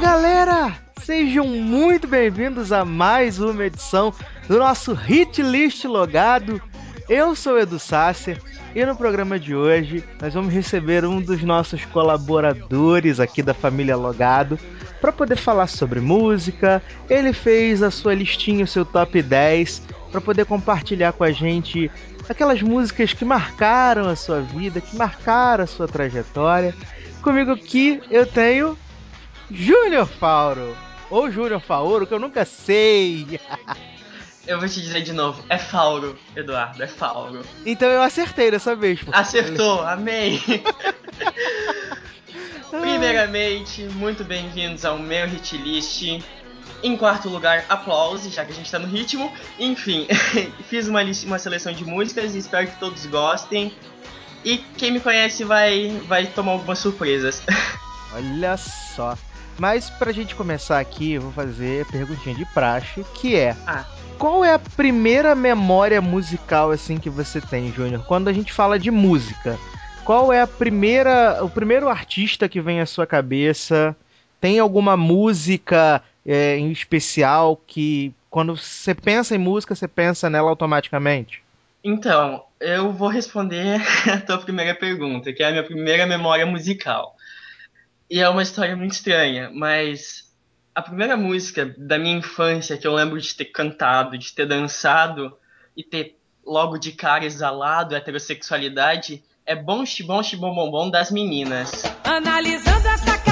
galera! Sejam muito bem-vindos a mais uma edição do nosso Hit List Logado. Eu sou Edu Sasser e no programa de hoje nós vamos receber um dos nossos colaboradores aqui da família Logado para poder falar sobre música. Ele fez a sua listinha, o seu top 10, para poder compartilhar com a gente aquelas músicas que marcaram a sua vida, que marcaram a sua trajetória. Comigo aqui eu tenho Júnior Fauro. Ou Júnior Fauro, que eu nunca sei. Eu vou te dizer de novo, é Fauro, Eduardo, é Fauro. Então eu acertei dessa vez. pô. Acertou, amém! Primeiramente, muito bem-vindos ao meu hit list. Em quarto lugar, aplausos, já que a gente tá no ritmo. Enfim, fiz uma, lista, uma seleção de músicas e espero que todos gostem. E quem me conhece vai, vai tomar algumas surpresas. Olha só. Mas pra gente começar aqui, eu vou fazer a perguntinha de praxe, que é... Ah. Qual é a primeira memória musical assim que você tem, Júnior? Quando a gente fala de música, qual é a primeira, o primeiro artista que vem à sua cabeça? Tem alguma música é, em especial que quando você pensa em música, você pensa nela automaticamente? Então, eu vou responder a tua primeira pergunta, que é a minha primeira memória musical. E é uma história muito estranha, mas a primeira música da minha infância que eu lembro de ter cantado, de ter dançado e ter logo de cara exalado a heterossexualidade é Bom Xibom Xibom Bom Bom das meninas. Analisando essa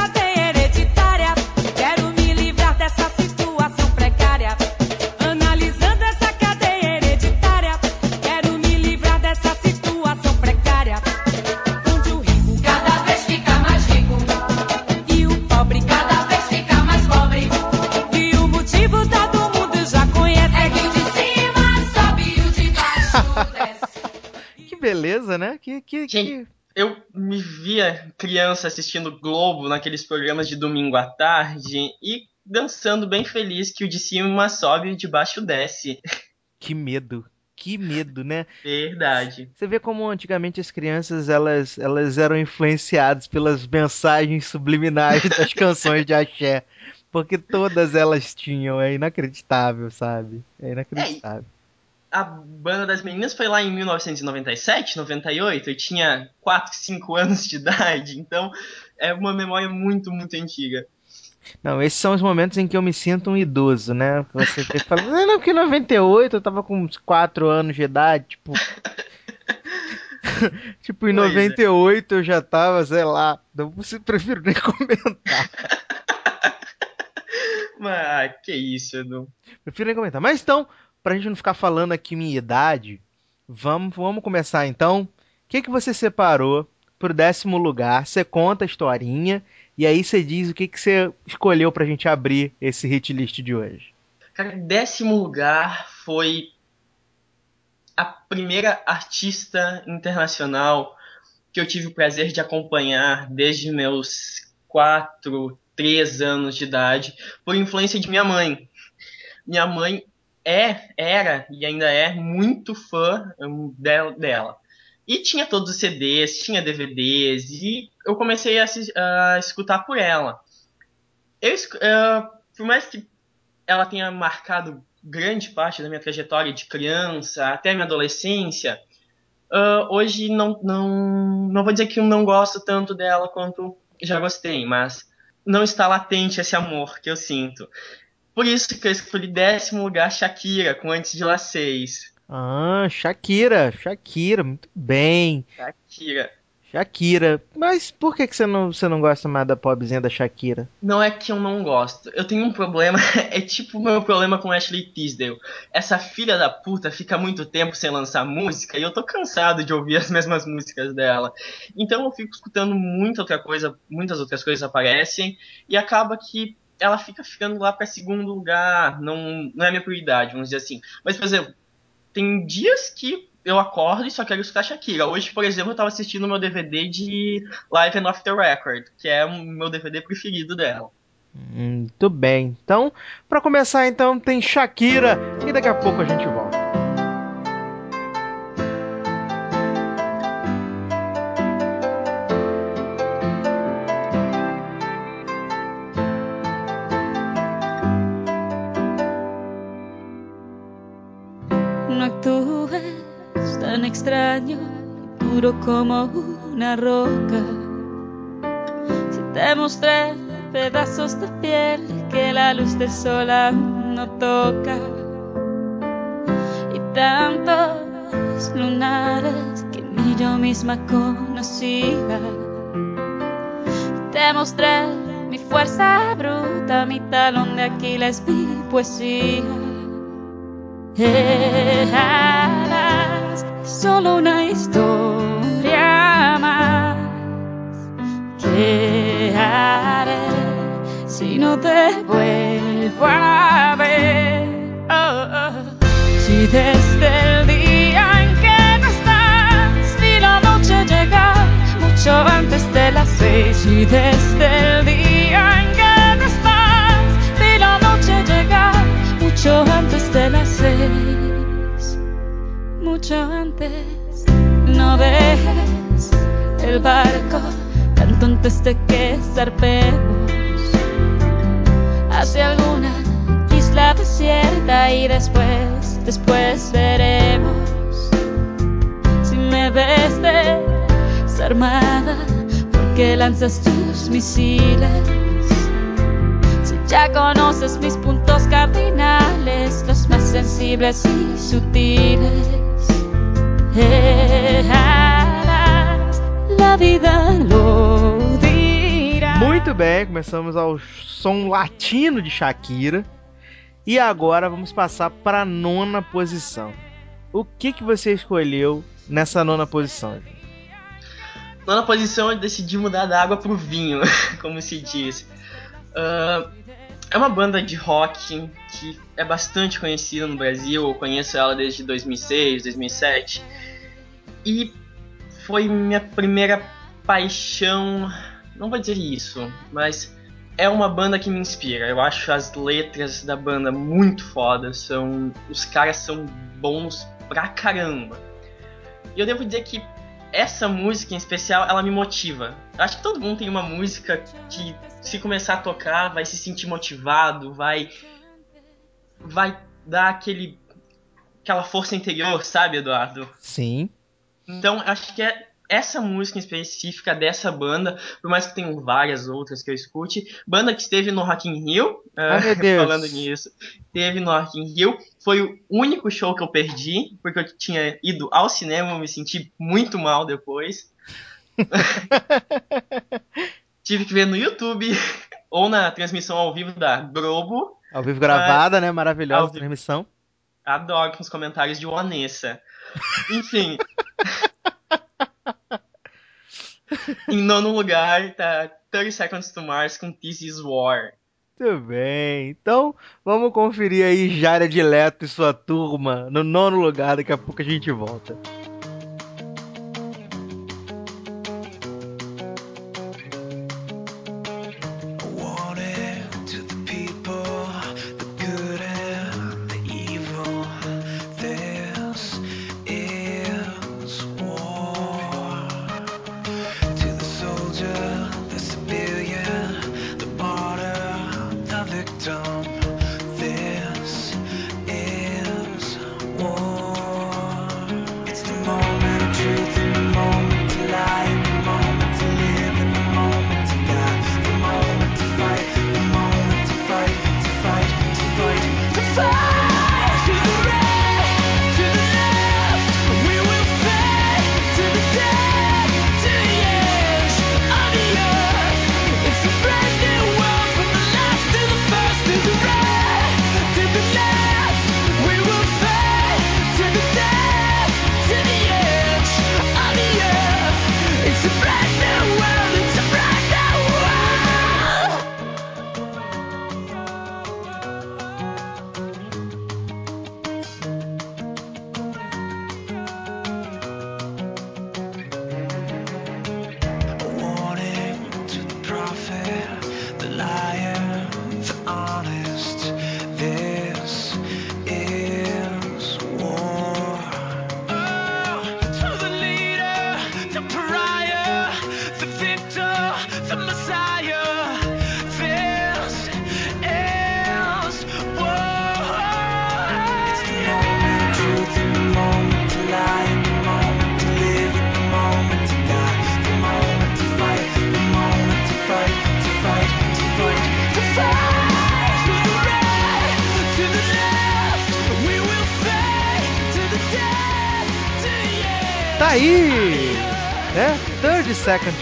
Né? Que, que, Gente, que... Eu me via criança assistindo Globo naqueles programas de domingo à tarde e dançando bem feliz que o de cima sobe e o de baixo desce. que medo. Que medo, né? Verdade. Você vê como antigamente as crianças elas, elas eram influenciadas pelas mensagens subliminares das canções de axé. Porque todas elas tinham, é inacreditável, sabe? É inacreditável. A banda das meninas foi lá em 1997, 98, eu tinha 4, 5 anos de idade, então é uma memória muito, muito antiga. Não, esses são os momentos em que eu me sinto um idoso, né? Você fala, não, não, porque em 98 eu tava com uns 4 anos de idade, tipo. tipo, em Pois é. 98 eu já tava, sei lá. Não prefiro nem comentar. Mas, que isso, Edu. Prefiro nem comentar. Mas então, pra gente não ficar falando aqui minha idade, vamos, vamos começar então. O que, que você separou pro décimo lugar? Você conta a historinha e aí você diz o que, que você escolheu pra gente abrir esse hit list de hoje. Cara, décimo lugar foi a primeira artista internacional que eu tive o prazer de acompanhar desde meus 4, 3 anos de idade, por influência de minha mãe. Minha mãe é, era e ainda é muito fã del- dela. E tinha todos os CDs, tinha DVDs, e eu comecei a, a escutar por ela. Eu, eh, por mais que ela tenha marcado grande parte da minha trajetória de criança até minha adolescência, ah, hoje não, não, não vou dizer que eu não gosto tanto dela quanto já gostei, mas não está latente esse amor que eu sinto. Por isso que eu escolhi décimo lugar Shakira, com Antes de Lá 6. Ah, Shakira, Shakira, muito bem. Shakira. Shakira. Mas por que, que você, não, você não gosta mais da pobrezinha da Shakira? Não é que eu não gosto. Eu tenho um problema. É tipo o meu problema com Ashley Tisdale. Essa filha da puta fica muito tempo sem lançar música e eu tô cansado de ouvir as mesmas músicas dela. Então eu fico escutando muita outra coisa, muitas outras coisas aparecem e acaba que ela fica ficando lá para segundo lugar. Não, não é minha prioridade, vamos dizer assim. Mas, por exemplo, tem dias que eu acordo e só quero escutar Shakira. Hoje, por exemplo, eu tava assistindo meu DVD de Live and Off the Record, que é o meu DVD preferido dela. Muito bem. Então, para começar, então tem Shakira e daqui a pouco a gente volta. Como una roca. Si te mostré pedazos de piel que la luz del sol aún no toca. Y tantos lunares que ni yo misma conocía. Te mostré mi fuerza bruta, mi talón de Aquiles, mi poesía. Eras solo una historia ¿Qué haré si no te vuelvo a ver? Oh, oh. Si desde el día en que no estás, vi la noche llegar mucho antes de las seis. Y desde el día en que no estás, vi la noche llegar mucho antes de las seis. Mucho antes, no dejes el barco antes de que zarpemos hacia alguna isla desierta y después, después veremos si me ves desarmada porque lanzas tus misiles. Si ya conoces mis puntos cardinales, los más sensibles y sutiles. Eras, la vida lo. Muito bem, começamos ao som latino de Shakira. E agora vamos passar para a nona posição. O que, que você escolheu nessa nona posição? Nona posição, eu decidi mudar da água pro vinho, como se diz. Ah, é uma banda de rock que é bastante conhecida no Brasil. Eu conheço ela desde 2006, 2007. E foi minha primeira paixão. Não vou dizer isso, mas é uma banda que me inspira. Eu acho as letras da banda muito fodas. São, os caras são bons pra caramba. E eu devo dizer que essa música em especial, ela me motiva. Eu acho que todo mundo tem uma música que se começar a tocar, vai se sentir motivado, vai vai dar aquele aquela força interior, sabe, Eduardo? Sim. Então, acho que é essa música específica dessa banda, por mais que tenham várias outras que eu escute, banda que esteve no Rock in Rio, Ai, ah, meu Deus. falando nisso, teve no Rock in Rio, foi o único show que eu perdi, porque eu tinha ido ao cinema, me senti muito mal depois. Tive que ver no YouTube ou na transmissão ao vivo da Globo. Ao vivo gravada, né? ao Maravilhosa transmissão. Adoro com os comentários de Vanessa. Enfim. em nono lugar tá 30 Seconds to Mars com This Is War. Muito bem. Então, vamos conferir aí Jared Leto e sua turma no nono lugar. Daqui a pouco a gente volta.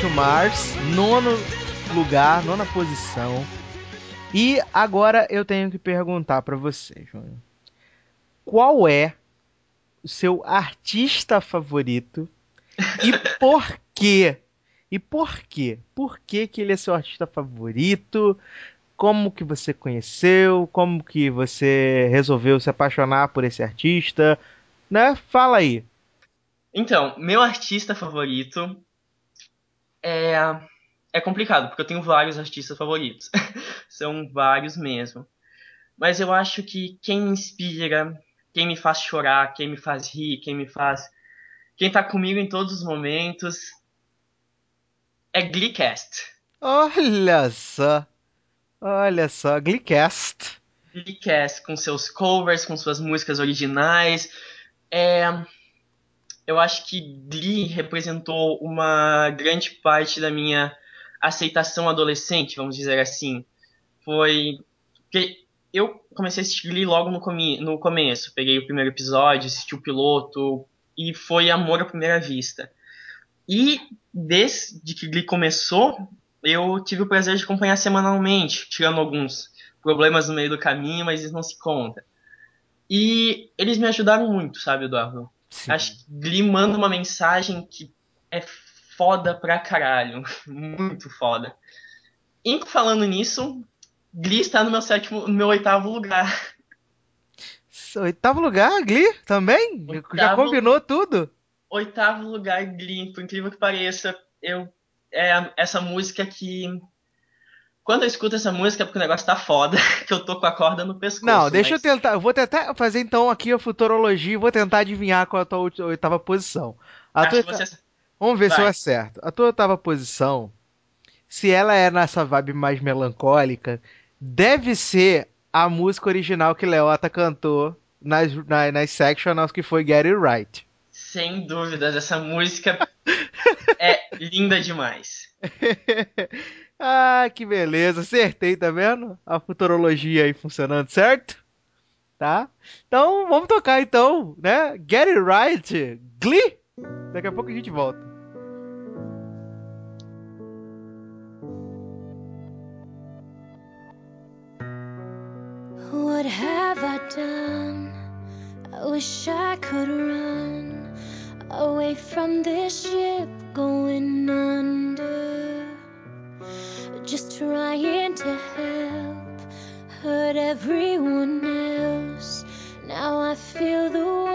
To Mars, nono lugar, nona posição. E agora eu tenho que perguntar pra você, Júnior. Qual é o seu artista favorito e por quê? E por quê? Por que, que ele é seu artista favorito? Como que você conheceu? Como que você resolveu se apaixonar por esse artista? Né? Fala aí. Então, meu artista favorito é. É complicado, porque eu tenho vários artistas favoritos. São vários mesmo. Mas eu acho que quem me inspira, quem me faz chorar, quem me faz rir, quem me faz. Quem tá comigo em todos os momentos é Gleecast. Olha só. Olha só, Gleecast. Gleecast, com seus covers, com suas músicas originais. É, eu acho que Glee representou uma grande parte da minha aceitação adolescente, vamos dizer assim. Foi. Porque eu comecei a assistir Glee logo no, comi no começo. Peguei o primeiro episódio, assisti o piloto, e foi amor à primeira vista. E desde que Glee começou, eu tive o prazer de acompanhar semanalmente, tirando alguns problemas no meio do caminho, mas isso não se conta. E eles me ajudaram muito, sabe, Eduardo? Sim. Acho que Glee manda uma mensagem que é foda pra caralho. Muito foda. E falando nisso, Glee está no meu sétimo, no meu oitavo lugar. Oitavo lugar, Glee? Também? Já Oitavo. combinou tudo? Oitavo lugar, Glee, por incrível que pareça, eu é essa música que quando eu escuto essa música é porque o negócio tá foda, que eu tô com a corda no pescoço. Não, deixa mas eu tentar. Eu vou tentar fazer então aqui a futurologia e vou tentar adivinhar qual é a tua oit- oitava posição. A tua você Vamos ver se eu Vai. acerto. A tua oitava posição, se ela é nessa vibe mais melancólica, deve ser a música original que Leota cantou nas, nas, nas sectionals que foi Get It Right. sem dúvidas essa música é linda demais. ah, que beleza. Acertei, tá vendo? A futurologia aí funcionando, certo? Tá? Então, vamos tocar então, né? Get It Right, Glee. Daqui a pouco a gente volta. What have I done? I wish I could run away from this ship going. Just trying to help, hurt everyone else. Now I feel the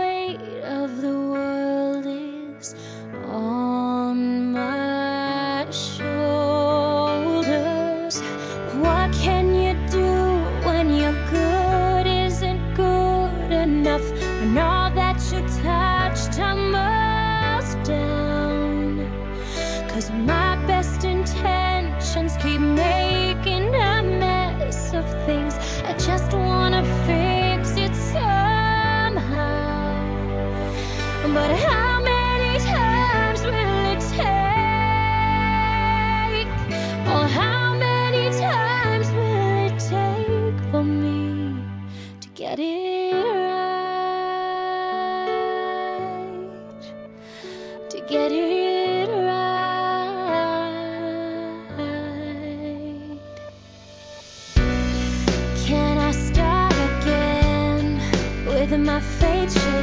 with my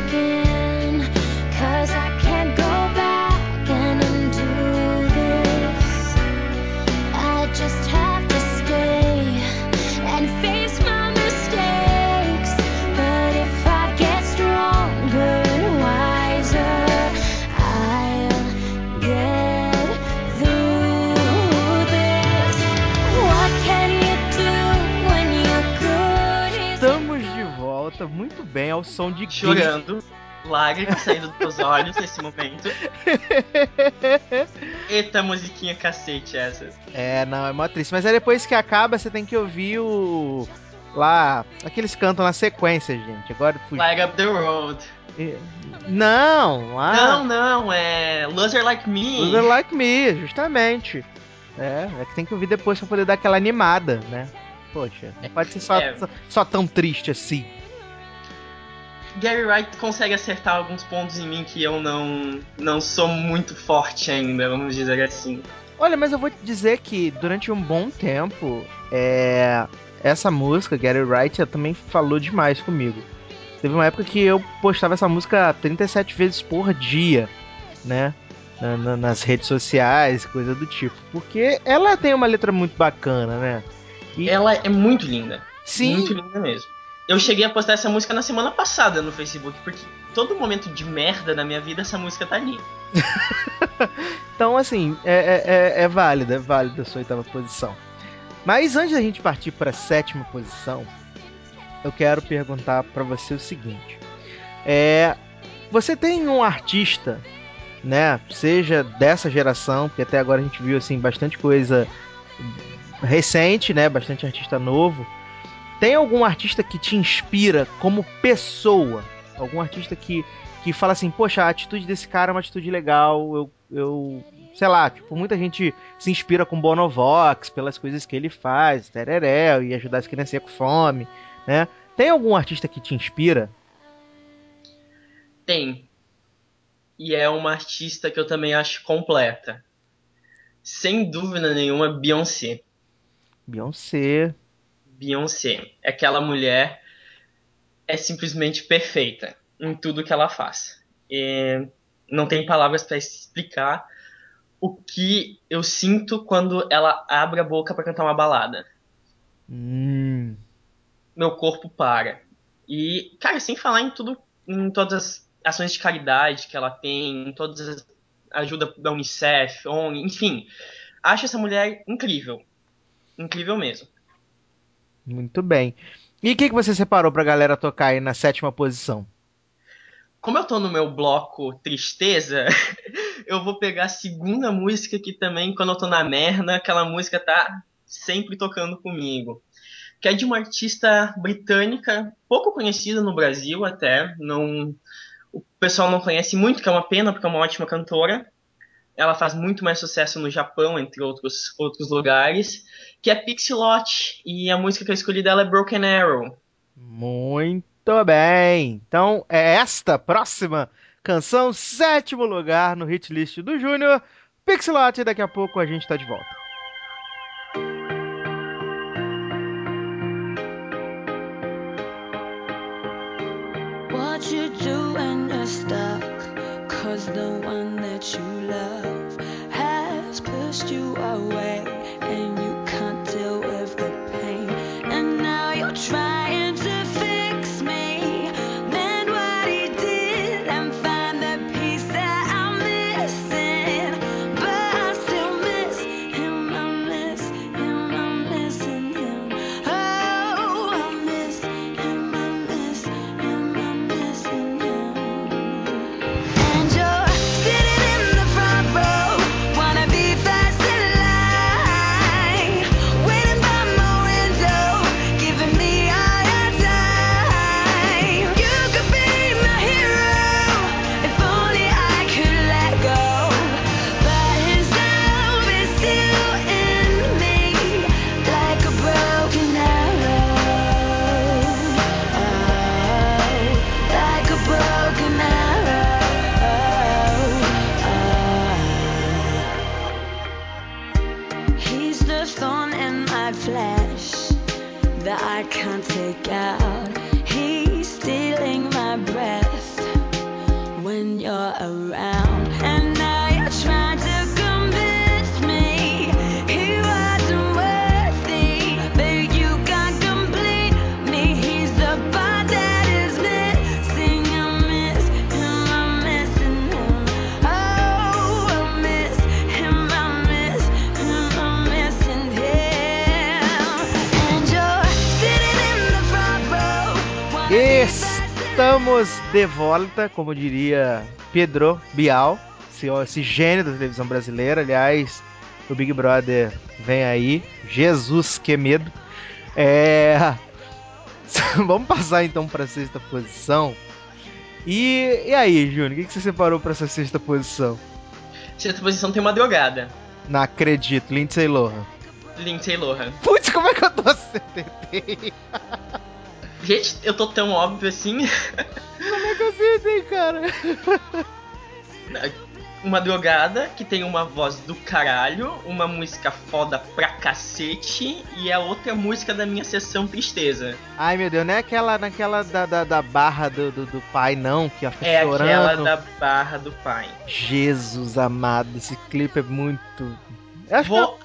bem, ao som de. Chorando, lágrimas saindo dos olhos nesse momento. Eita, musiquinha cacete essa. É, não, é mó triste. Mas aí depois que acaba, você tem que ouvir o. Lá. Aqueles cantam na sequência, gente. Agora fui. Flag Up the Road. Não, lá. Não, não, é Loser Like Me. Loser Like Me, justamente. É, é que tem que ouvir depois pra poder dar aquela animada, né? Poxa, não pode ser só, É. só, só tão triste assim. Gary Wright consegue acertar alguns pontos em mim que eu não, não sou muito forte ainda, vamos dizer assim. Olha, mas eu vou te dizer que durante um bom tempo, é, essa música, Gary Wright, também falou demais comigo. Teve uma época que eu postava essa música 37 vezes por dia, né? Na- na- nas redes sociais, coisa do tipo. Porque ela tem uma letra muito bacana, né? E- Ela é muito linda. Sim, Muito linda mesmo. Eu cheguei a postar essa música na semana passada no Facebook, porque todo momento de merda na minha vida essa música tá ali. Então, assim, é, é, é- é válida, é válida a sua oitava posição. Mas antes da gente partir para a sétima posição, eu quero perguntar para você o seguinte: é, você tem um artista, né? Seja dessa geração, porque até agora a gente viu assim bastante coisa recente, né? Bastante artista novo. Tem algum artista que te inspira como pessoa? Algum artista que que fala assim, poxa, a atitude desse cara é uma atitude legal, eu, eu sei lá, tipo, muita gente se inspira com Bonovox pelas coisas que ele faz, tereré, e ajudar as crianças com fome, né? Tem algum artista que te inspira? Tem. E é uma artista que eu também acho completa. Sem dúvida nenhuma, Beyoncé. Beyoncé. Beyoncé. Aquela mulher é simplesmente perfeita em tudo que ela faz. E não tem palavras para explicar o que eu sinto quando ela abre a boca para cantar uma balada. Hum, Meu corpo para. E, cara, sem falar em tudo, em todas as ações de caridade que ela tem, em todas as ajuda da Unicef, ONG, enfim. Acho essa mulher incrível. Incrível mesmo. Muito bem. E o que, que você separou pra galera tocar aí na sétima posição? Como eu tô no meu bloco tristeza, eu vou pegar a segunda música que também, quando eu tô na merda, aquela música tá sempre tocando comigo. Que é de uma artista britânica, pouco conhecida no Brasil até. Não, o pessoal não conhece muito, que é uma pena, porque é uma ótima cantora. Ela faz muito mais sucesso no Japão, entre outros, outros lugares. Que é Pixie Lott. E a música que eu escolhi dela é Broken Arrow. Muito bem. Então é esta próxima canção, sétimo lugar no hit list do Júnior. Pixelot, daqui a pouco a gente tá de volta. What you do when you're stuck? Cause the one that you love pushed you away I can't take out. He's stealing my breath when you're around. Estamos de volta, como diria Pedro Bial, esse, gênio da televisão brasileira. Aliás, o Big Brother vem aí. Jesus, que medo. É... Vamos passar então para a sexta posição. E, e aí, Júnior, o que, que você separou para essa sexta posição? Sexta posição tem uma drogada. Não acredito, Lindsay Lohan. Lindsay Lohan. Putz, como é que eu tô acertei? Gente, eu tô tão óbvio assim. Como é que eu acertei, cara? Uma drogada que tem uma voz do caralho, uma música foda pra cacete e a outra música da minha sessão Tristeza. Ai, meu Deus, não é aquela naquela da, da, da barra do, do, do pai, não, que fica É chorando. aquela da barra do pai. Jesus amado, esse clipe é muito. Eu acho que Vou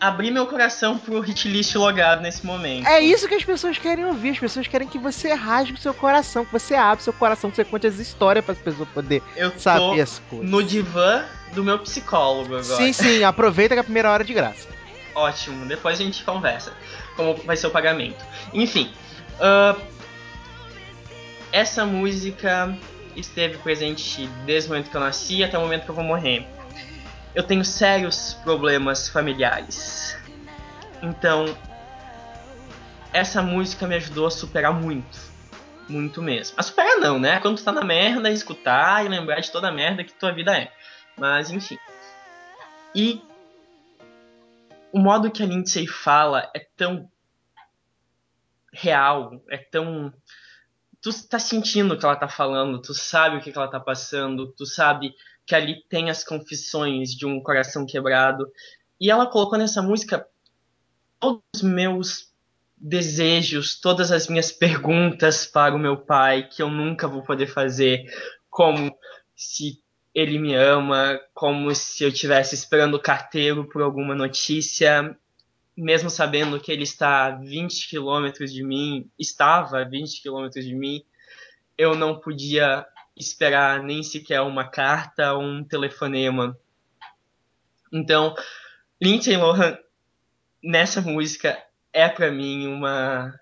abrir meu coração pro hit list logado nesse momento. É isso que as pessoas querem ouvir. As pessoas querem que você rasgue o seu coração, que você abra o seu coração, que você conte as histórias para as pessoas poderem Eu tô saber as coisas. no divã do meu psicólogo agora. Sim, sim, aproveita que é a primeira hora é de graça. Ótimo, depois a gente conversa como vai ser o pagamento. Enfim, ah, essa música esteve presente desde o momento que eu nasci até o momento que eu vou morrer. Eu tenho sérios problemas familiares. Então, essa música me ajudou a superar muito. Muito mesmo. A superar não, né? Quando tu tá na merda, escutar e lembrar de toda a merda que tua vida é. Mas, enfim. E o modo que a Lindsay fala é tão real, é tão. Tu tá sentindo o que ela tá falando, tu sabe o que ela tá passando, tu sabe que ali tem as confissões de um coração quebrado. E ela colocou nessa música todos os meus desejos, todas as minhas perguntas para o meu pai que eu nunca vou poder fazer, como se ele me ama, como se eu estivesse esperando o carteiro por alguma notícia, mesmo sabendo que ele está a 20 quilômetros de mim, estava a 20 quilômetros de mim, eu não podia esperar nem sequer uma carta ou um telefonema. Então, Lindsay Lohan nessa música é para mim uma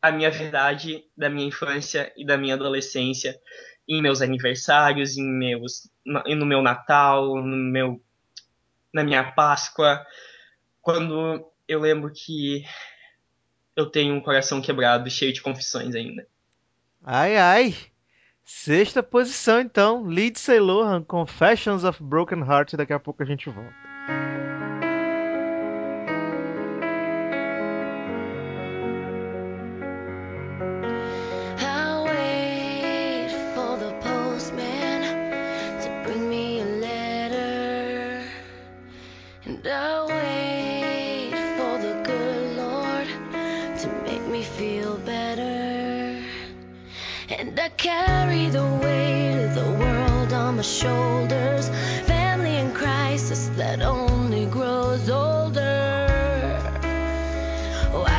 a minha verdade da minha infância e da minha adolescência em meus aniversários, em meus no meu Natal, no meu na minha Páscoa, quando eu lembro que eu tenho um coração quebrado, cheio de confissões ainda. Ai, ai. Sexta posição, então. Lindsay Lohan, Confessions of Broken Heart. Daqui a pouco a gente volta.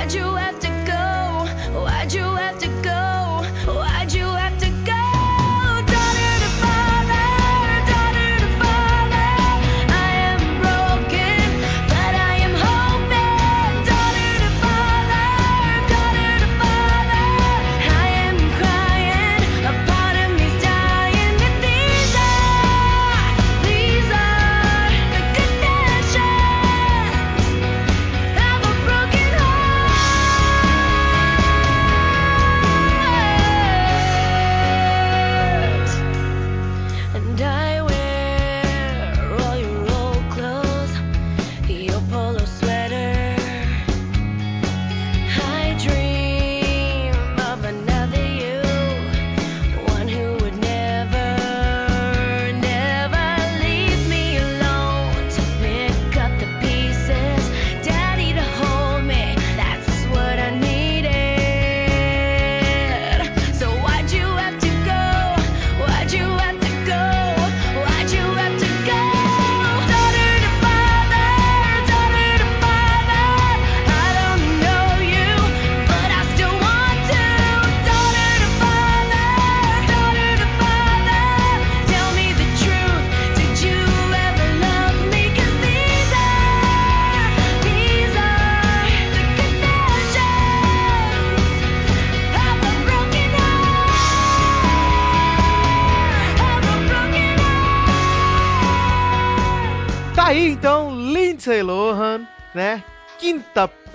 Why'd you have to go? Why'd you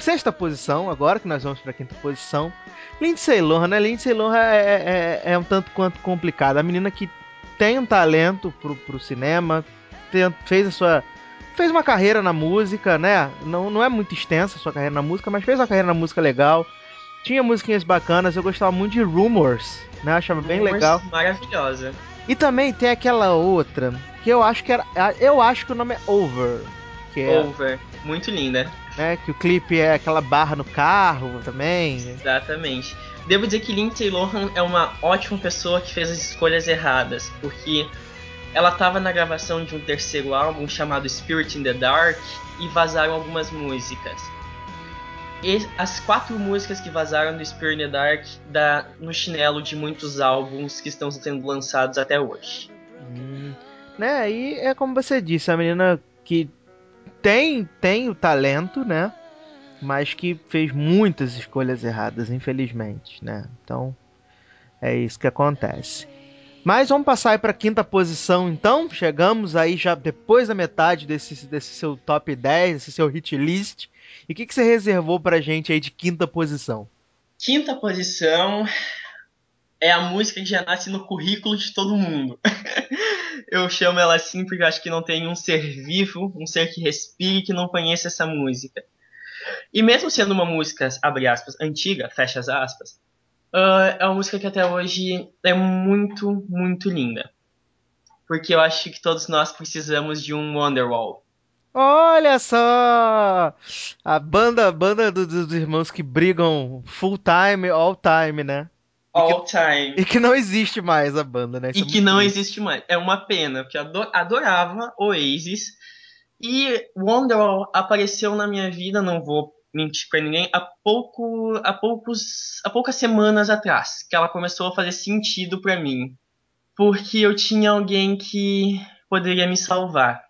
sexta posição, agora que nós vamos pra quinta posição. Lindsay Lohan, né? Lindsay Lohan é, é, é um tanto quanto complicado. A menina que tem um talento pro, pro cinema, tem- fez a sua. Fez uma carreira na música, né? Não, não é muito extensa a sua carreira na música, mas fez uma carreira na música legal. tinha musiquinhas bacanas, eu gostava muito de Rumors, né? Achava bem Rumors, legal. Maravilhosa. E também tem aquela outra, que eu acho que era. Eu acho que o nome é Over. Que é, Over. Muito linda. Né? Que o clipe é aquela barra no carro também. Exatamente. Devo dizer que Lindsay Lohan é uma ótima pessoa que fez as escolhas erradas, porque ela estava na gravação de um terceiro álbum chamado Spirit in the Dark e vazaram algumas músicas. E as quatro músicas que vazaram do Spirit in the Dark dá no chinelo de muitos álbuns que estão sendo lançados até hoje. Hum, né? E é como você disse, a menina que tem, tem o talento, né? Mas que fez muitas escolhas erradas, infelizmente, né? Então, é isso que acontece. Mas vamos passar aí para quinta posição, então. Chegamos aí já depois da metade desse, desse seu top 10, desse seu hit list. E o que, que você reservou pra gente aí de quinta posição? Quinta posição é a música que já nasce no currículo de todo mundo. eu chamo ela assim porque eu acho que não tem um ser vivo, um ser que respire que não conheça essa música. E mesmo sendo uma música, abre aspas, antiga, fecha as aspas, uh, é uma música que até hoje é muito, muito linda. Porque eu acho que todos nós precisamos de um Wonderwall. Olha só! A banda, a banda do- dos irmãos que brigam full time, all time, né? All time. E que não existe mais a banda, né? Isso E é que não triste. existe mais. É uma pena, porque eu ado- adorava Oasis. E Wonderwall apareceu na minha vida, não vou mentir pra ninguém, há, pouco, há, poucos, há poucas semanas atrás, que ela começou a fazer sentido pra mim. Porque eu tinha alguém que poderia me salvar.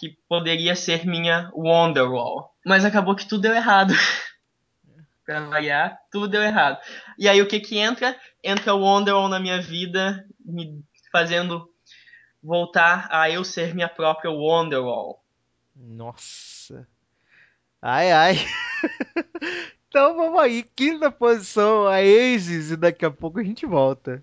Que poderia ser minha Wonderwall. Mas acabou que tudo deu errado. pra variar, tudo deu errado. E aí o que que entra? Entra o Wonderwall na minha vida, me fazendo voltar a eu ser minha própria Wonderwall. Nossa. Ai, ai. então vamos aí. Quinta posição, a Aces. E daqui a pouco a gente volta.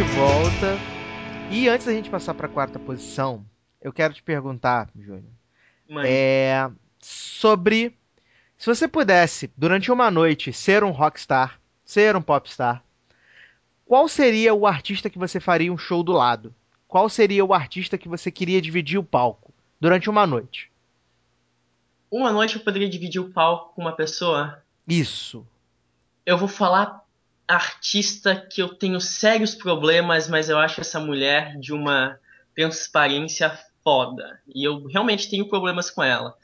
De volta. E antes da gente passar para a quarta posição, eu quero te perguntar, Júnior, é, sobre se você pudesse, durante uma noite, ser um rockstar, ser um popstar, qual seria o artista que você faria um show do lado? Qual seria o artista que você queria dividir o palco durante uma noite? uma noite eu poderia dividir o palco com uma pessoa. Isso. Eu vou falar artista que eu tenho sérios problemas, mas eu acho essa mulher de uma transparência foda. E eu realmente tenho problemas com ela.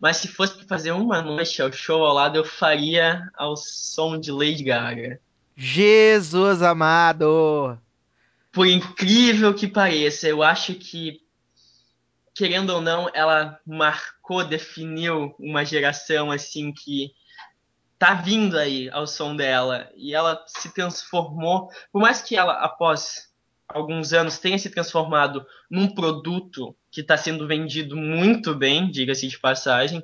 Mas se fosse pra fazer uma noite ao show ao lado, eu faria ao som de Lady Gaga. Jesus amado. Por incrível que pareça, eu acho que querendo ou não, ela marcou, definiu uma geração assim que tá vindo aí ao som dela e ela se transformou, por mais que ela após alguns anos tenha se transformado num produto que está sendo vendido muito bem, diga-se de passagem,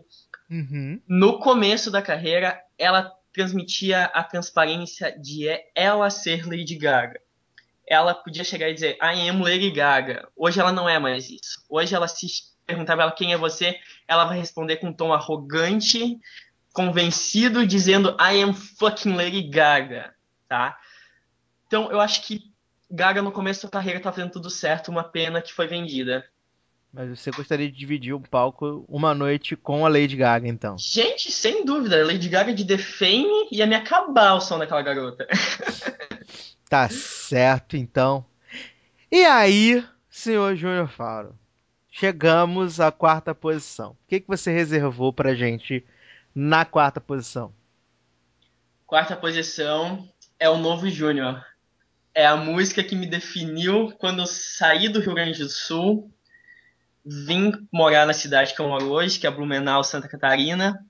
Uhum. no começo da carreira ela transmitia a transparência de ela ser Lady Gaga. Ela podia chegar e dizer, I am Lady Gaga. Hoje ela não é mais isso. Hoje ela se perguntar pra ela quem é você, ela vai responder com um tom arrogante, convencido, dizendo I am fucking Lady Gaga, tá? Então eu acho que Gaga no começo da carreira tá fazendo tudo certo, uma pena que foi vendida. Mas você gostaria de dividir um palco uma noite com a Lady Gaga, então? Gente, sem dúvida, Lady Gaga de The Fame ia me acabar o som daquela garota. Tá certo, então. E aí, senhor Júnior Faro, chegamos à quarta posição. O que, que você reservou pra gente na quarta posição? Quarta posição é o Novo Júnior. É a música que me definiu quando eu saí do Rio Grande do Sul, vim morar na cidade que eu moro hoje, que é Blumenau, Santa Catarina,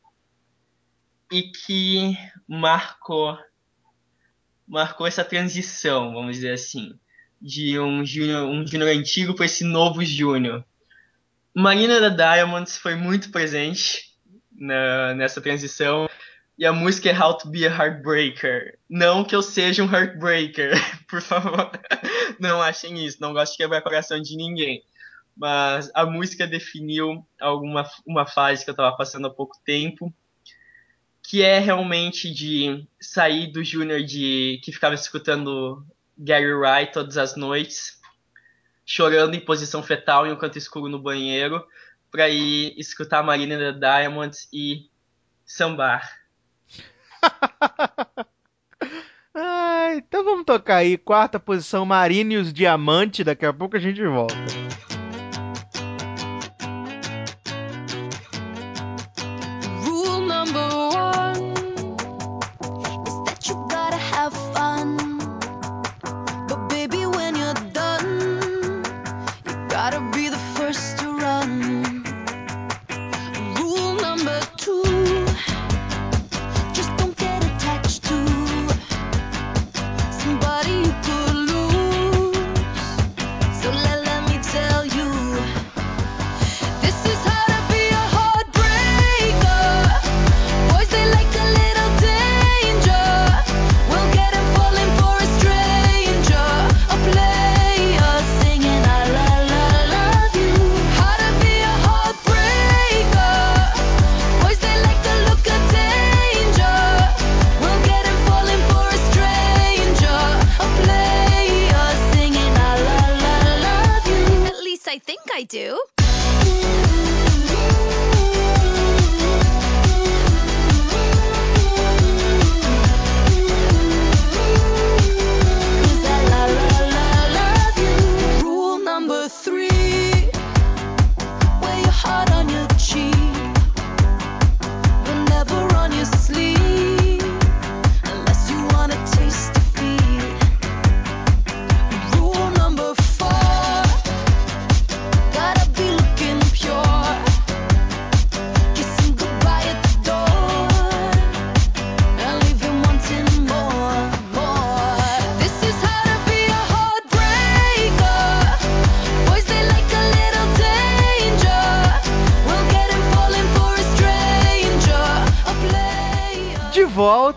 e que marcou marcou essa transição, vamos dizer assim, de um júnior um júnior antigo para esse novo júnior. Marina da Diamonds foi muito presente na, nessa transição. E a música é How to Be a Heartbreaker. Não que eu seja um heartbreaker, por favor. Não achem isso, não gosto de quebrar coração de ninguém. Mas a música definiu alguma uma fase que eu estava passando há pouco tempo, que é realmente de sair do Júnior de que ficava escutando Gary Wright todas as noites, chorando em posição fetal em um canto escuro no banheiro, para ir escutar Marina da Diamonds e sambar. ah, então vamos tocar aí, quarta posição, Marina e os Diamantes. Daqui a pouco a gente volta.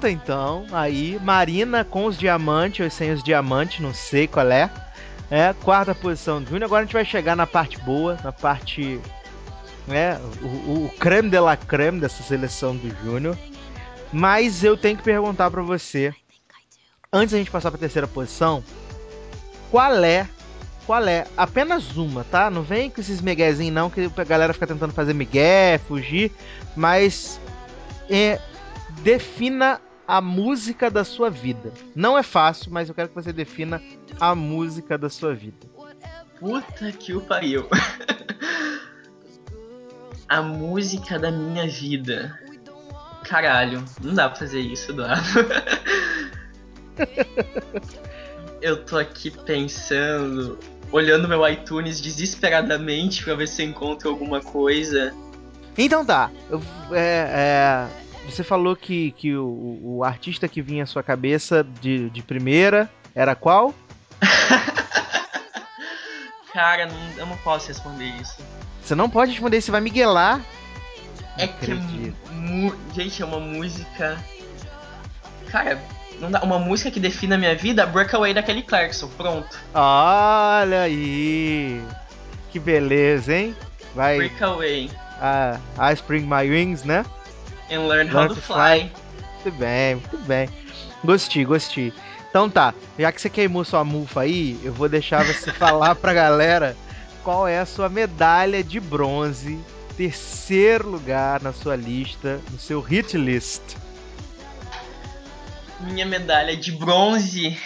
Volta então, aí, Marina com os diamantes ou sem os diamantes, não sei qual é. É, quarta posição do Júnior. Agora a gente vai chegar na parte boa, na parte. né, o, o, creme de la creme dessa seleção do Júnior. Mas eu tenho que perguntar pra você, antes da gente passar pra terceira posição, qual é. Qual é? Apenas uma, tá? Não vem com esses miguezinhos não, que a galera fica tentando fazer migué, fugir. Mas é, defina a música da sua vida. Não é fácil, mas eu quero que você defina a música da sua vida. Puta que o pariu. A música da minha vida. Caralho, não dá pra fazer isso, Eduardo. Eu tô aqui pensando olhando meu iTunes desesperadamente pra ver se eu encontro alguma coisa. Então tá. eu- é, é, você falou que, que o, o artista que vinha à sua cabeça de, de primeira era qual? Cara, não- eu não posso responder isso. Você não pode responder, você vai miguelar. É que é gente, é uma música. Cara, não dá. Uma música que define a minha vida, Breakaway da Kelly Clarkson. Pronto. Olha aí. Que beleza, hein? Vai. Breakaway. A, a Spring My Wings, né? And learn how to to fly. Muito bem, muito bem. Gostei, gostei. Então tá, já que você queimou sua mufa aí, eu vou deixar você falar pra galera qual é a sua medalha de bronze, terceiro lugar na sua lista, no seu hit list. Minha medalha de bronze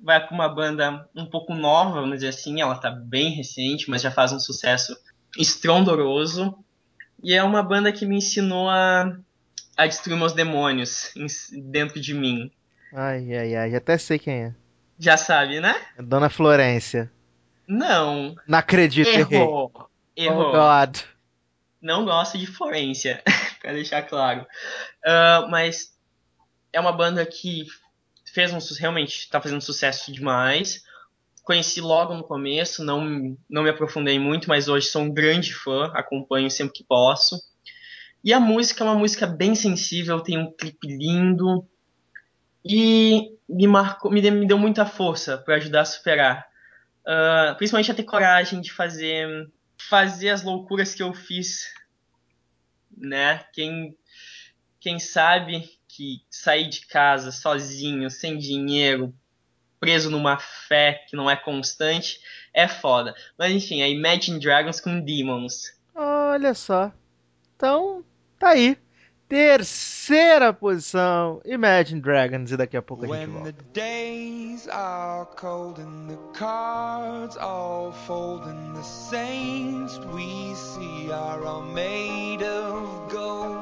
vai pra uma banda um pouco nova, vamos dizer assim. Ela tá bem recente, mas já faz um sucesso estrondoroso. E é uma banda que me ensinou a, a destruir meus demônios em- dentro de mim. Ai, ai, ai, já até sei quem é. Já sabe, né? É Dona Florência. Não. Não acredito, errei. Errou. Errou. Oh, God. não gosto de Florência, pra deixar claro. Ah, mas é uma banda que fez um realmente tá fazendo sucesso demais. Conheci logo no começo, não, não me aprofundei muito, mas hoje sou um grande fã, acompanho sempre que posso. E a música é uma música bem sensível, tem um clipe lindo e me marcou, me deu, me deu muita força para ajudar a superar. Ah, principalmente a ter coragem de fazer fazer as loucuras que eu fiz, né? Quem quem sabe que sair de casa sozinho, sem dinheiro, preso numa fé que não é constante, é foda. Mas enfim, é Imagine Dragons com Demons. Olha só. Então, tá aí. Terceira posição, Imagine Dragons, e daqui a pouco a gente When volta. the days are cold and the cards all fold and the saints we see are all made of gold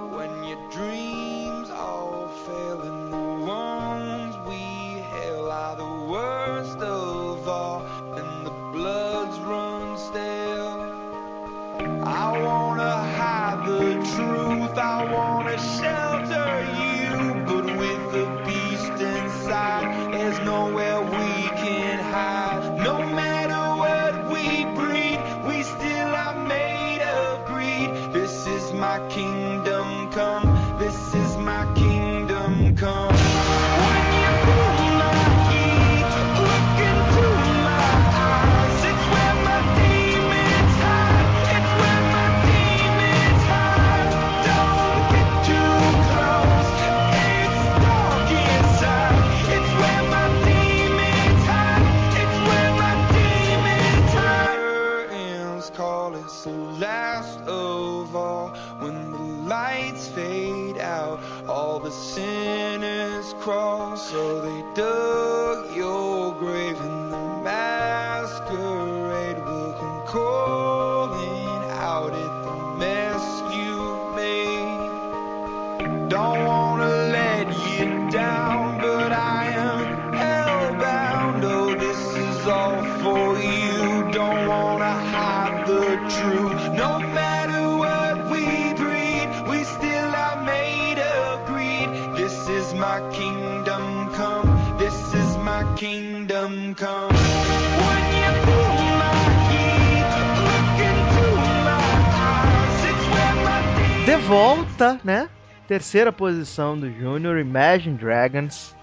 volta, né? Terceira posição do Júnior, Imagine Dragons.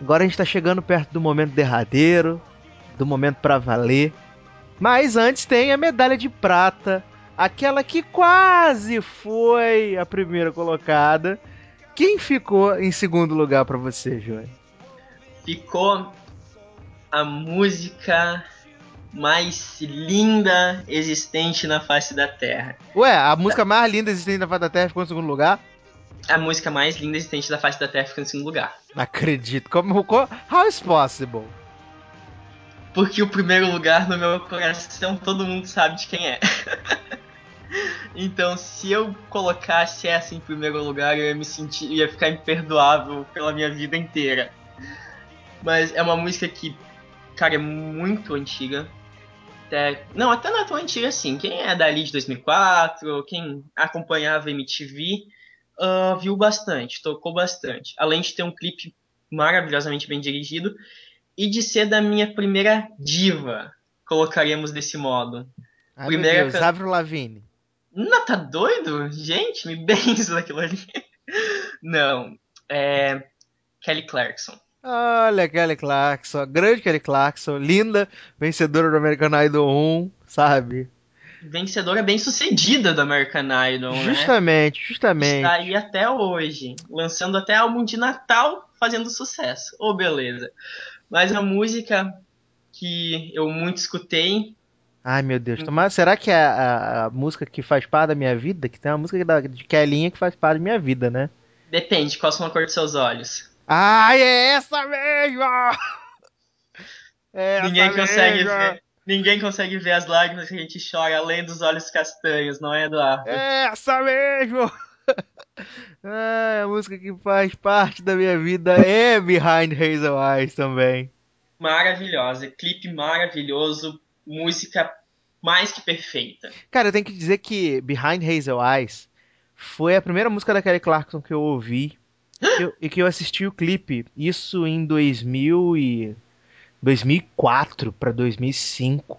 Agora a gente tá chegando perto do momento derradeiro, do momento pra valer. Mas antes tem a medalha de prata, aquela que quase foi a primeira colocada. Quem ficou em segundo lugar pra você, Júnior? Ficou a música mais linda existente na face da Terra. Ué, a música mais linda existente na face da Terra ficou em segundo lugar? A música mais linda existente da face da Terra fica em segundo lugar. Não acredito. Como, co- how is possible? Porque o primeiro lugar no meu coração todo mundo sabe de quem é. então, se eu colocasse essa em primeiro lugar, eu ia me sentir, ia ficar imperdoável pela minha vida inteira. Mas é uma música que, cara, é muito antiga. Até, não, até não é tão antiga assim. Quem é dali de 2004, quem acompanhava MTV, uh, viu bastante, tocou bastante. Além de ter um clipe maravilhosamente bem dirigido e de ser da minha primeira diva, colocaríamos desse modo. Ai, Primeira meu Deus, can- Avril Lavigne. Não, tá doido? Gente, me benzo daquilo ali. Não, é Kelly Clarkson. Olha, Kelly Clarkson, a grande Kelly Clarkson, linda, vencedora do American Idol 1, sabe? Vencedora bem sucedida do American Idol, né? Justamente, justamente. Está aí até hoje, lançando até álbum de Natal, fazendo sucesso. Ô, beleza. Mas a música que eu muito escutei, Ai, meu Deus. Tomara, será que é a, a música que faz parte da minha vida? Que tem uma música da, de Kellinha que faz parte da minha vida, né? depende, qual são a cor dos seus olhos. Ai, é essa mesmo! É essa Ninguém consegue mesmo! ver. Ninguém consegue ver as lágrimas que a gente chora além dos olhos castanhos, não é, Eduardo? É essa mesmo! Ai, a música que faz parte da minha vida é Behind Hazel Eyes também. Maravilhosa, clipe maravilhoso, música mais que perfeita. Cara, eu tenho que dizer que Behind Hazel Eyes foi a primeira música da Kelly Clarkson que eu ouvi eu- e que eu assisti o clipe. Isso em 2000 e 2004 para 2005,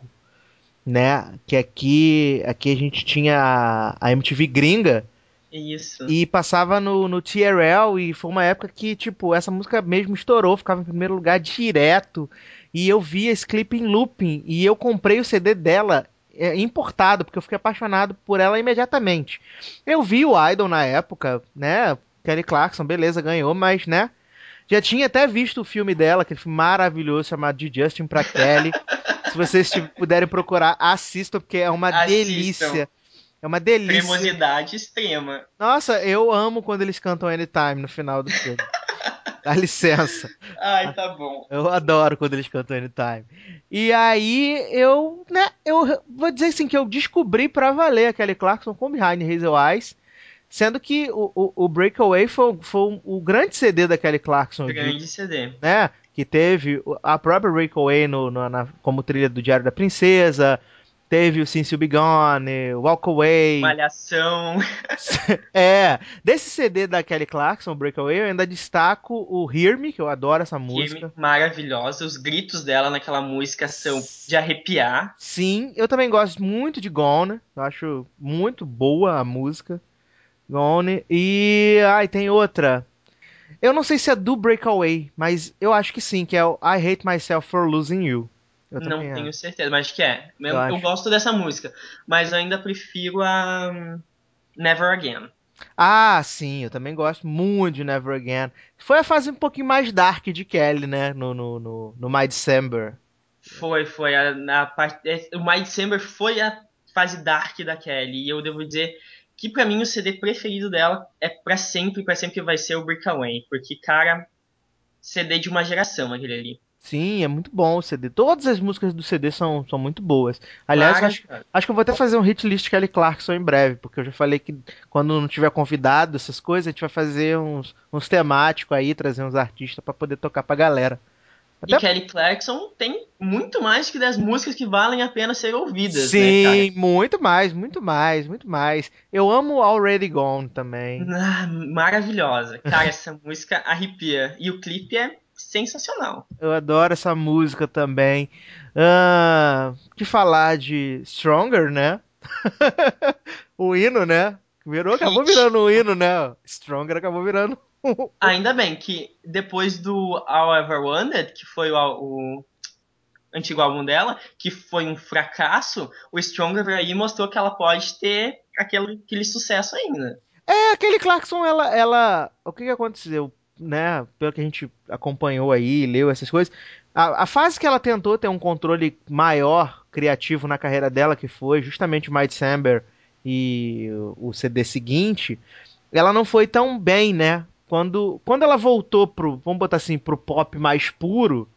né? Que aqui aqui a gente tinha a- MTV gringa Isso. e passava no, no TRL e foi uma época que, tipo, essa música mesmo estourou, ficava em primeiro lugar direto. E eu vi esse clipe em looping e eu comprei o CD dela é, importado, porque eu fiquei apaixonado por ela imediatamente. Eu vi o Idol na época, né? Kelly Clarkson, beleza, ganhou, mas, né? Já tinha até visto o filme dela, aquele filme maravilhoso chamado De Justin pra Kelly. Se vocês puderem procurar, assistam, porque é uma Assistam. delícia. É uma delícia. Cremosidade extrema. Nossa, eu amo quando eles cantam Anytime no final do filme. Dá licença. Ai, tá bom. Eu adoro quando eles cantam Anytime. E aí eu, né, eu vou dizer assim que eu descobri pra valer a Kelly Clarkson com Behind Hazel Eyes, sendo que o, o, o Breakaway foi, foi o grande CD da Kelly Clarkson, digo, Grande CD. né? Que teve o- a própria Breakaway no, no- na- como trilha do Diário da Princesa, teve o Since You Be Gone, Walk Away. Malhação. É, desse CD da Kelly Clarkson, Breakaway, eu ainda destaco o Hear Me, que eu adoro essa música. Música maravilhosa. Os gritos dela naquela música são de arrepiar. Sim, eu também gosto muito de Gone, eu acho muito boa a música. Gone. E. Ai, tem outra. Eu não sei se é do Breakaway, mas eu acho que sim, que é o I Hate Myself for Losing You. Eu Não tenho certeza, mas acho que é. Eu, Eu eu gosto dessa música. Mas eu ainda prefiro a hum, Never Again. Ah, sim, eu também gosto muito de Never Again. Foi a fase um pouquinho mais dark de Kelly, né? No, no, no, no My December. Foi, foi. A, a é, o My December foi a fase dark da Kelly. E eu devo dizer que pra mim o CD preferido dela é pra sempre, pra sempre vai ser o Breakaway. Porque, cara, CD de uma geração aquele ali. Sim, é muito bom o CD. Todas as músicas do CD são, são muito boas. Aliás, eu acho, acho que eu vou até fazer um hit list Kelly Clarkson em breve, porque eu já falei que quando não tiver convidado, essas coisas, a gente vai fazer uns, uns temáticos aí, trazer uns artistas pra poder tocar pra galera. E Até- Kelly Clarkson tem muito mais que 10 músicas que valem a pena ser ouvidas, né, Sim, muito mais, muito mais, muito mais. Eu amo Already Gone também. Ah, maravilhosa. Cara, essa música arrepia. E o clipe é sensacional. Eu adoro essa música também. Ah, que falar de Stronger, né? o hino, né? Virou, acabou virando o hino, né? Stronger acabou virando. Ainda bem que depois do All Ever Wanted, que foi o, o antigo álbum dela, que foi um fracasso, o Stronger aí mostrou que ela pode ter aquele, aquele sucesso ainda. É, aquele Clarkson, ela, ela. O que que aconteceu, né? Pelo que a gente acompanhou aí, leu essas coisas. A, a fase que ela tentou ter um controle maior, criativo na carreira dela, que foi justamente My December e o CD seguinte, ela não foi tão bem, né? Quando, quando ela voltou pro, vamos botar assim, pro pop mais puro,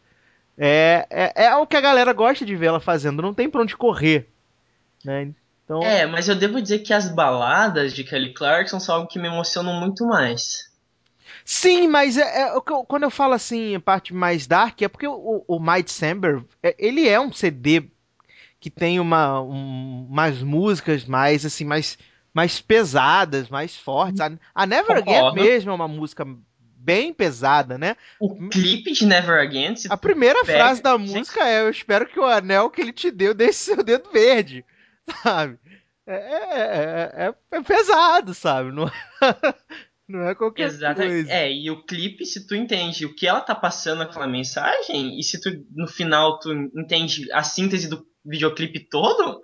é, é, é o que a galera gosta de ver ela fazendo, não tem pra onde correr, né? Então, É, mas eu devo dizer que as baladas de Kelly Clarkson são algo que me emocionam muito mais. Sim, mas é, é quando eu falo assim, a parte mais dark, é porque o, o My December, é- ele é um CD que tem uma, um, umas músicas mais assim, mais, mais pesadas, mais fortes. A, a Never Again mesmo é uma música bem pesada, né? O clipe de Never Again. a primeira pega, frase da música gente... é: Eu espero que o anel que ele te deu deixe seu dedo verde, sabe? É, é, é, é pesado, sabe? Não, não é qualquer Exatamente. coisa. É, e o clipe, se tu entende o que ela tá passando aquela mensagem, e se tu no final tu entende a síntese do videoclipe todo,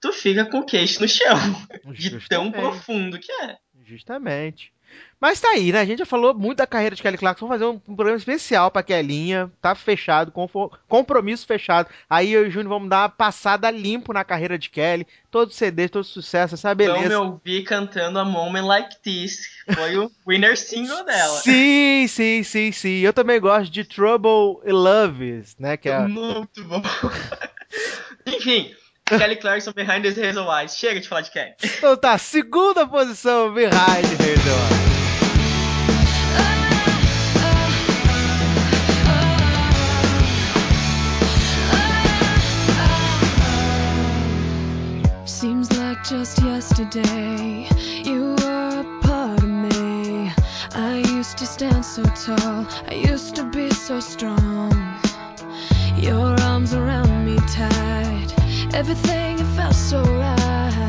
tu fica com o queixo no chão. Justamente. De tão profundo que é. Justamente. Mas tá aí, né? A gente já falou muito da carreira de Kelly Clarkson. Vamos fazer um, um programa especial pra Kellinha. Tá fechado, compromisso fechado. Aí eu e o Júnior vamos dar uma passada limpo na carreira de Kelly. Todo CD, todo sucesso, essa beleza. Então me ouvi cantando A Moment Like This. Foi o winner single dela. Sim, sim, sim, sim. Eu também gosto de Trouble e Love, né? Que é... Muito bom. Enfim, Kelly Clarkson Behind the Hazel Eyes. Chega de falar de Kelly. Então tá, segunda posição Behind the Hazel Eyes. Seems like just yesterday you were a part of me. I used to stand so tall, I used to be so strong. Your everything felt so right.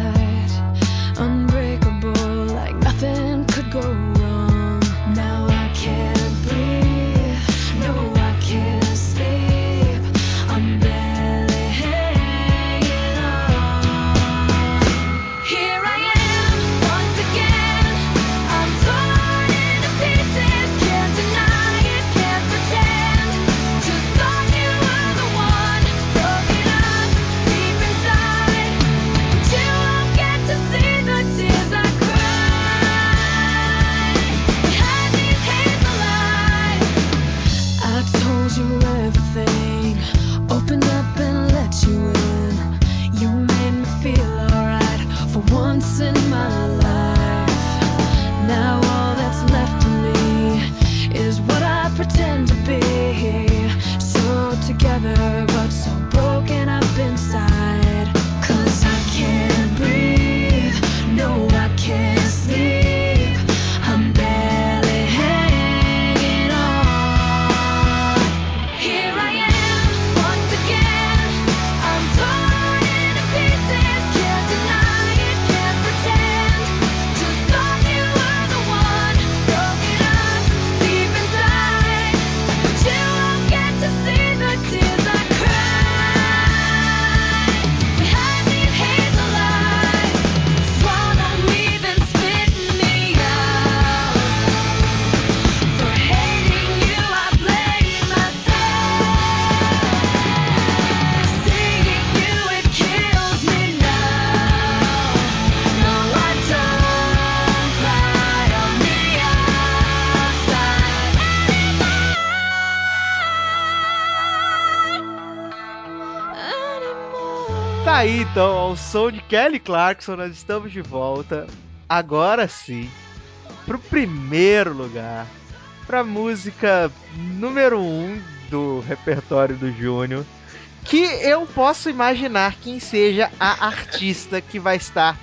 Kelly Clarkson, nós estamos de volta. Agora sim, pro primeiro lugar, pra música número um do repertório do Júnior, que eu posso imaginar quem seja a artista que vai estar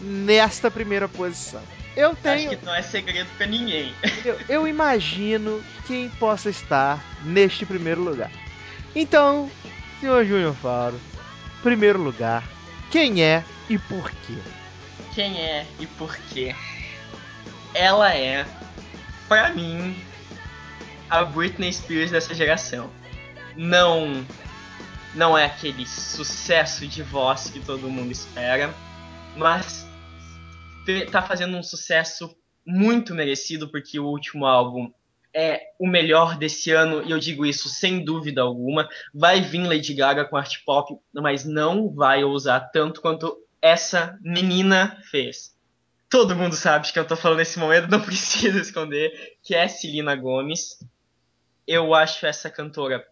nesta primeira posição. Eu tenho. Acho que não é segredo pra ninguém. Eu, eu imagino quem possa estar neste primeiro lugar. Então, senhor Júnior Faro, primeiro lugar, quem é e por quê? Quem é e por quê? Ela é, pra mim, a Britney Spears dessa geração. Não, não é aquele sucesso de voz que todo mundo espera, mas tá fazendo um sucesso muito merecido porque o último álbum é o melhor desse ano e eu digo isso sem dúvida alguma. Vai vir Lady Gaga com art pop, mas não vai ousar tanto quanto essa menina fez. Todo mundo sabe que eu tô falando nesse momento, não preciso esconder, que é Celina Gomes. Eu acho essa cantora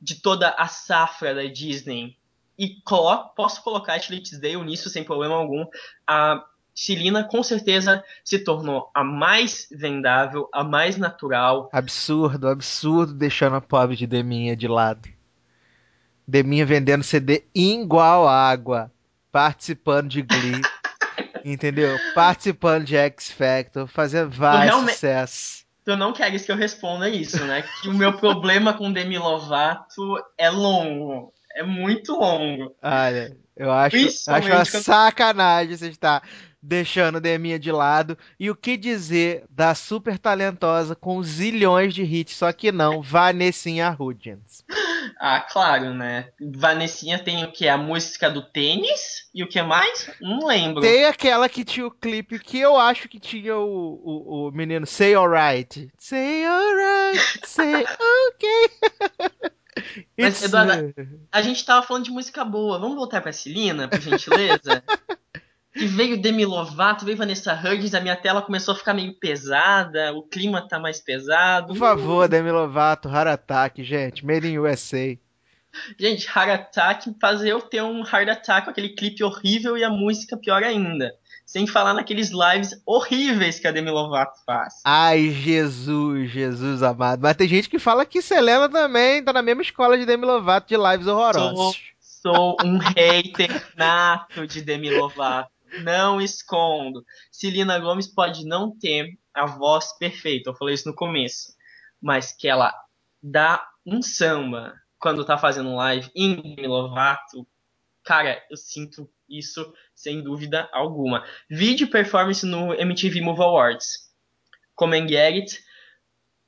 de toda a safra da Disney e colo posso colocar Ashley Tisdale nisso sem problema algum. A Celina com certeza se tornou a mais vendável, a mais natural, Absurdo, absurdo, deixando a pobre de Deminha de lado. Deminha vendendo CD igual água, participando de Glee, entendeu? Participando de X Factor, fazendo vários realmente- sucessos. Tu não queres que eu responda isso, né? Que o meu problema com Demi Lovato é longo. É muito longo. Olha, eu acho, acho uma sacanagem você estar deixando Deminha de lado. E o que dizer da super talentosa com zilhões de hits, só que não, Vanessinha Hudgens. Ah, claro, né? Vanessinha tem o que? A música do tênis? E o que mais? Não lembro. Tem aquela que tinha o clipe que eu acho que tinha o, o, o menino Say Alright. Say Alright, say okay. Mas, Eduardo, A gente tava falando de música boa. Vamos voltar pra Celina, por gentileza? que veio Demi Lovato, veio Vanessa Hudgens, a minha tela começou a ficar meio pesada, o clima tá mais pesado. Por favor, Demi Lovato, Heart Attack, gente. Made in USA. Gente, Heart Attack fazer eu ter um Heart Attack com aquele clipe horrível e a música pior ainda. Sem falar naqueles lives horríveis que a Demi Lovato faz. Ai, Jesus, Jesus amado. Mas tem gente que fala que Selena também tá na mesma escola de Demi Lovato de lives horrorosos. Sou um hater nato de Demi Lovato. Não escondo. Celina Gomes pode não ter a voz perfeita, eu falei isso no começo. Mas que ela dá um samba quando tá fazendo live em Lovato, cara, eu sinto isso sem dúvida alguma. Vídeo performance no MTV Move Awards. Come and Get It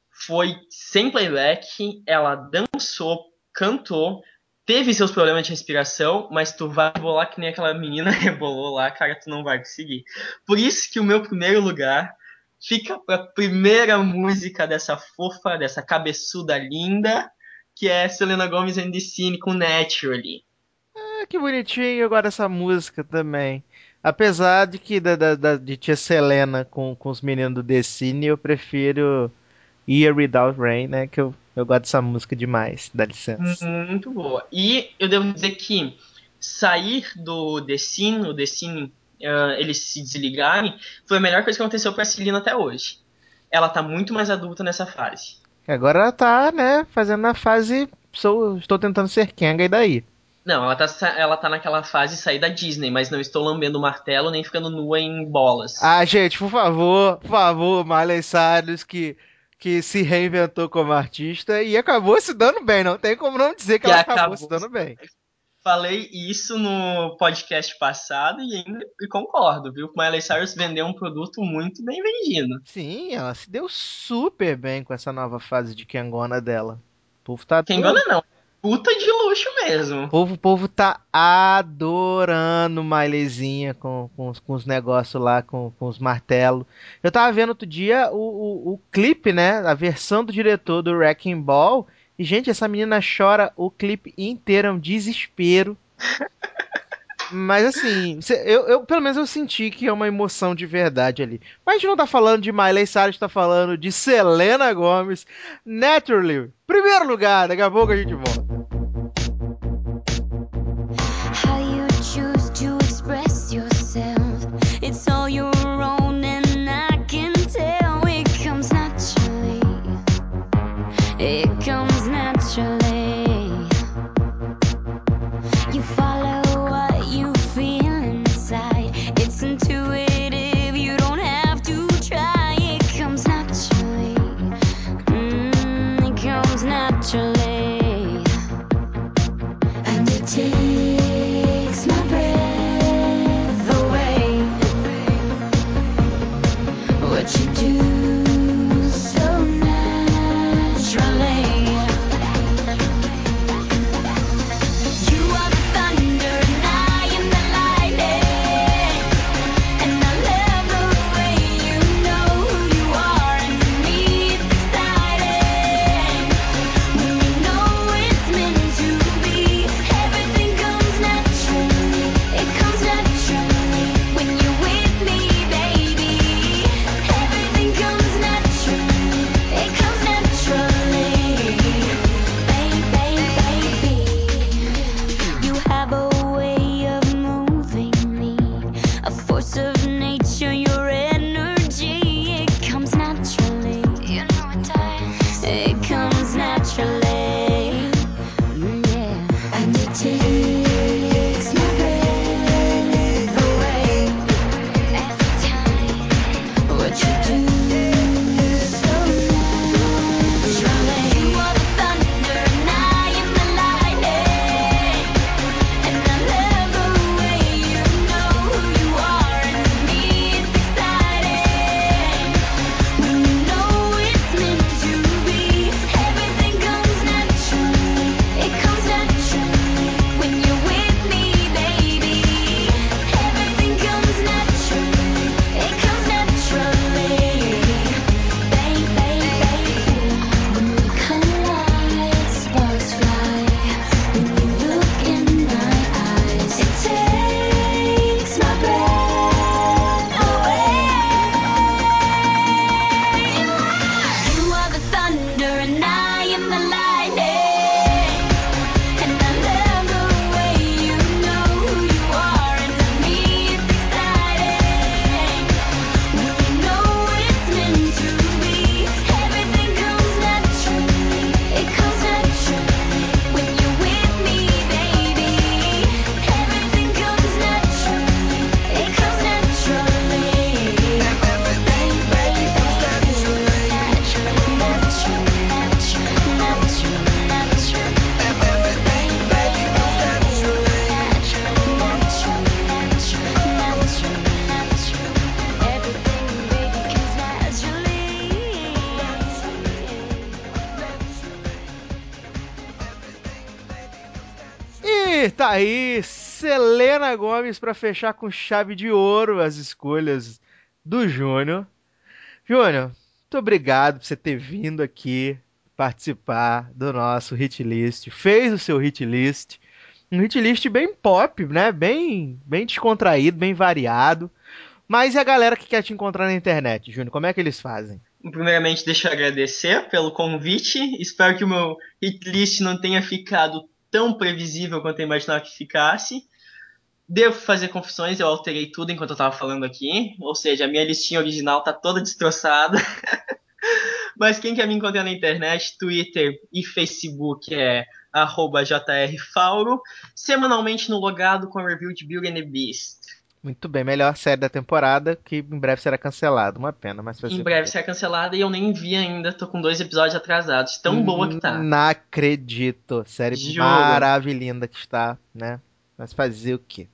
foi sem playback, ela dançou, cantou, teve seus problemas de respiração, mas tu vai rebolar que nem aquela menina rebolou lá, cara, tu não vai conseguir. Por isso que o meu primeiro lugar fica pra primeira música dessa fofa, dessa cabeçuda linda, que é Selena Gomez and the Cine com Naturally. Ah, que bonitinho agora essa música também. Apesar de que da, da- da- de tia Selena com, com os meninos do The Cine, eu prefiro Year Without Rain, né? Que eu, eu gosto dessa música demais, dá licença. Muito boa. E eu devo dizer que sair do The Scene, o The Scene, ah, eles se desligarem, foi a melhor coisa que aconteceu pra Celina até hoje. Ela tá muito mais adulta nessa fase. Agora ela tá, né, fazendo a fase. Sou, estou tentando ser Kenga e daí. Não, ela tá, ela tá naquela fase de sair da Disney, mas não estou lambendo o martelo nem ficando nua em bolas. Ah, gente, por favor, por favor, Miley Cyrus, que, que se reinventou como artista e acabou se dando bem. Não tem como não dizer que ela acabou, acabou se dando bem. Falei isso no podcast passado e ainda e concordo, viu? Que Miley Cyrus vendeu um produto muito bem vendido. Sim, ela se deu super bem com essa nova fase de Kengona dela. O povo tá todo- engana não. Puta de luxo mesmo. O povo, o povo tá adorando Mileyzinha com, com, os- com os negócios lá, com, com os martelos. Eu tava vendo outro dia o, o, o clipe, né? A versão do diretor do Wrecking Ball. E, gente, essa menina chora o clipe inteiro, é um desespero. Mas assim, eu, eu- pelo menos eu senti que é uma emoção de verdade ali. Mas a gente não tá falando de Miley Cyrus, tá falando de Selena Gomez. Naturally, primeiro lugar, daqui a pouco a gente volta. Gomes para fechar com chave de ouro as escolhas do Júnior. Júnior, muito obrigado por você ter vindo aqui participar do nosso hit list. Fez o seu hit list. Um hit list bem pop, né? Bem, bem descontraído, bem variado. Mas e a galera que quer te encontrar na internet, Júnior? Como é que eles fazem? Primeiramente, deixa eu agradecer pelo convite. Espero que o meu hit list não tenha ficado tão previsível quanto eu imaginava que ficasse. Devo fazer confissões, eu alterei tudo enquanto eu tava falando aqui. Ou seja, a minha listinha original tá toda destroçada. Mas quem quer me encontrar na internet, Twitter e Facebook é jrfauro, semanalmente no logado com a review de Beauty and the Beast. Muito bem, melhor série da temporada, que em breve será cancelada. Uma pena, mas Em breve será cancelada e eu nem vi ainda, tô com dois episódios atrasados. Tão boa que tá. Não acredito. Série Juro. maravilhosa que está, né? Mas fazer o quê?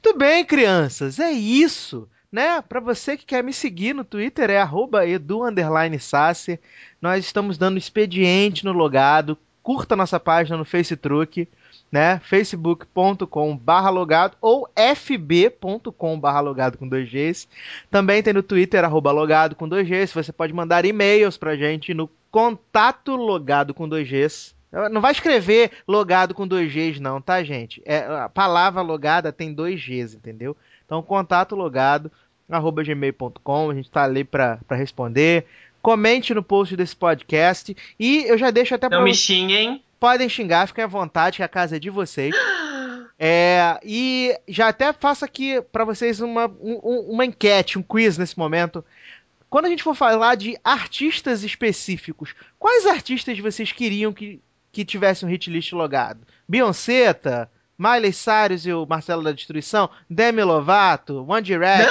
Tudo bem, crianças, é isso. Né? Para você que quer me seguir no Twitter é edu_sasser. Nós estamos dando expediente no logado. Curta nossa página no Facebook, né? facebook.com barra logado ou fb.com barra logado com dois Gs. Também tem no Twitter, logado com dois Gs. Você pode mandar e-mails pra gente no contato logado com dois Gs. Não vai escrever logado com dois Gs, não, tá, gente? É, a palavra logada tem dois Gs, entendeu? Então, contato logado, arroba gmail.com, a gente tá ali pra, pra responder. Comente no post desse podcast e eu já deixo até Não pra me xinguem. Podem xingar, fiquem à vontade, que a casa é de vocês. É, e já até faço aqui pra vocês uma, um- um- uma enquete, um quiz nesse momento. Quando a gente for falar de artistas específicos, quais artistas vocês queriam que, que tivessem um hit list logado? Beyoncé, Miley Cyrus e o Marcelo da Destruição? Demi Lovato? One Direction?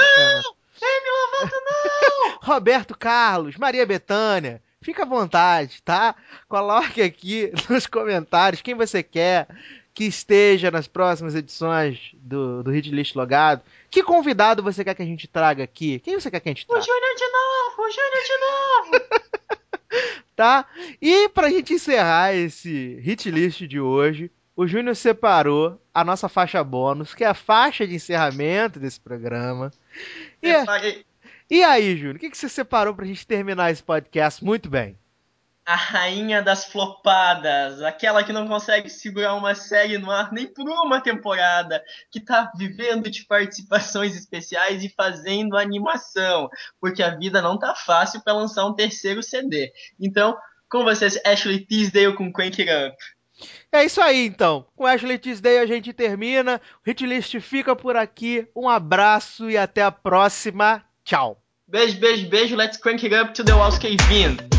Demi Lovato, não! Roberto Carlos, Maria Bethânia. Fica à vontade, tá? Coloque aqui nos comentários quem você quer que esteja nas próximas edições do, do Hit List Logado. Que convidado você quer que a gente traga aqui? Quem você quer que a gente O traga? Júnior de novo, o Júnior de novo! Tá? E pra gente encerrar esse Hit List de hoje, o Júnior separou a nossa faixa bônus, que é a faixa de encerramento desse programa. E, Separei e aí, Júnior, o que, que você separou pra gente terminar esse podcast muito bem? A rainha das flopadas, aquela que não consegue segurar uma série no ar nem por uma temporada, que tá vivendo de participações especiais e fazendo animação, porque a vida não tá fácil para lançar um terceiro CD. Então, com vocês, Ashley Tisdale com Crank It Up. É isso aí, então. Com Ashley Tisdale a gente termina. O Hitlist fica por aqui. Um abraço e até a próxima. Tchau. Beijo, beijo, beijo. Let's crank it up to the walls cave in.